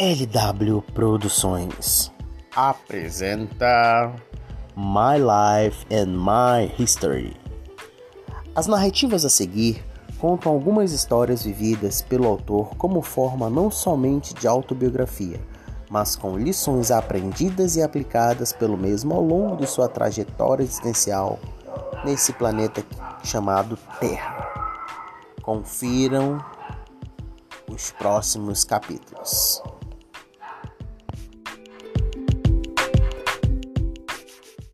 LW Produções apresenta My Life and My History. As narrativas a seguir contam algumas histórias vividas pelo autor como forma não somente de autobiografia, mas com lições aprendidas e aplicadas pelo mesmo ao longo de sua trajetória existencial nesse planeta chamado Terra. Confiram os próximos capítulos.